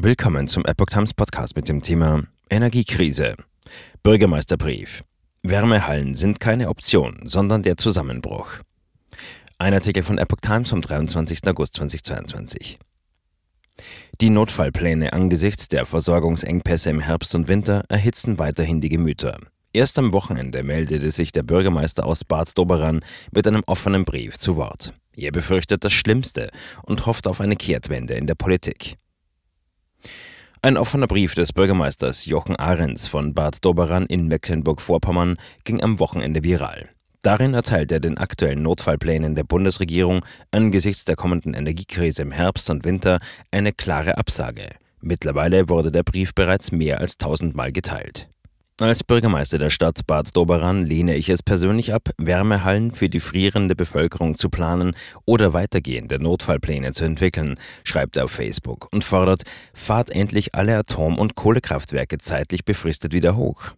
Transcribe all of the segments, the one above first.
Willkommen zum Epoch Times Podcast mit dem Thema Energiekrise. Bürgermeisterbrief. Wärmehallen sind keine Option, sondern der Zusammenbruch. Ein Artikel von Epoch Times vom 23. August 2022. Die Notfallpläne angesichts der Versorgungsengpässe im Herbst und Winter erhitzen weiterhin die Gemüter. Erst am Wochenende meldete sich der Bürgermeister aus Bad Doberan mit einem offenen Brief zu Wort. Er befürchtet das Schlimmste und hofft auf eine Kehrtwende in der Politik. Ein offener Brief des Bürgermeisters Jochen Ahrens von Bad Doberan in Mecklenburg-Vorpommern ging am Wochenende viral. Darin erteilt er den aktuellen Notfallplänen der Bundesregierung angesichts der kommenden Energiekrise im Herbst und Winter eine klare Absage. Mittlerweile wurde der Brief bereits mehr als tausendmal geteilt. Als Bürgermeister der Stadt Bad Doberan lehne ich es persönlich ab, Wärmehallen für die frierende Bevölkerung zu planen oder weitergehende Notfallpläne zu entwickeln, schreibt er auf Facebook und fordert, fahrt endlich alle Atom- und Kohlekraftwerke zeitlich befristet wieder hoch.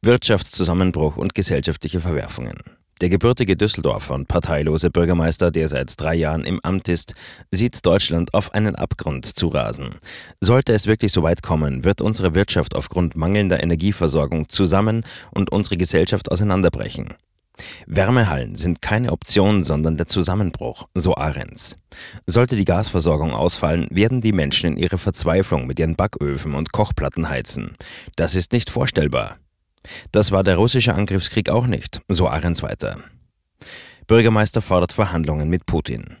Wirtschaftszusammenbruch und gesellschaftliche Verwerfungen. Der gebürtige Düsseldorfer und parteilose Bürgermeister, der seit drei Jahren im Amt ist, sieht Deutschland auf einen Abgrund zu rasen. Sollte es wirklich so weit kommen, wird unsere Wirtschaft aufgrund mangelnder Energieversorgung zusammen und unsere Gesellschaft auseinanderbrechen. Wärmehallen sind keine Option, sondern der Zusammenbruch, so Ahrens. Sollte die Gasversorgung ausfallen, werden die Menschen in ihrer Verzweiflung mit ihren Backöfen und Kochplatten heizen. Das ist nicht vorstellbar. Das war der russische Angriffskrieg auch nicht, so Ahrens weiter. Bürgermeister fordert Verhandlungen mit Putin.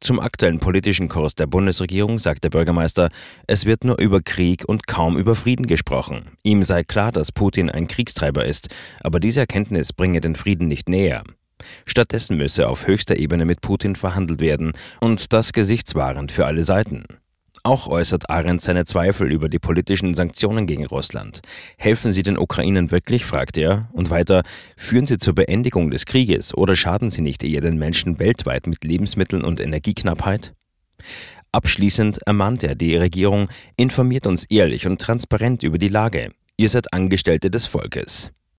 Zum aktuellen politischen Kurs der Bundesregierung sagt der Bürgermeister, es wird nur über Krieg und kaum über Frieden gesprochen. Ihm sei klar, dass Putin ein Kriegstreiber ist, aber diese Erkenntnis bringe den Frieden nicht näher. Stattdessen müsse auf höchster Ebene mit Putin verhandelt werden und das gesichtswahrend für alle Seiten. Auch äußert Arendt seine Zweifel über die politischen Sanktionen gegen Russland. Helfen sie den Ukrainern wirklich, fragt er. Und weiter, führen sie zur Beendigung des Krieges oder schaden sie nicht eher den Menschen weltweit mit Lebensmitteln und Energieknappheit? Abschließend ermahnt er die Regierung, informiert uns ehrlich und transparent über die Lage. Ihr seid Angestellte des Volkes.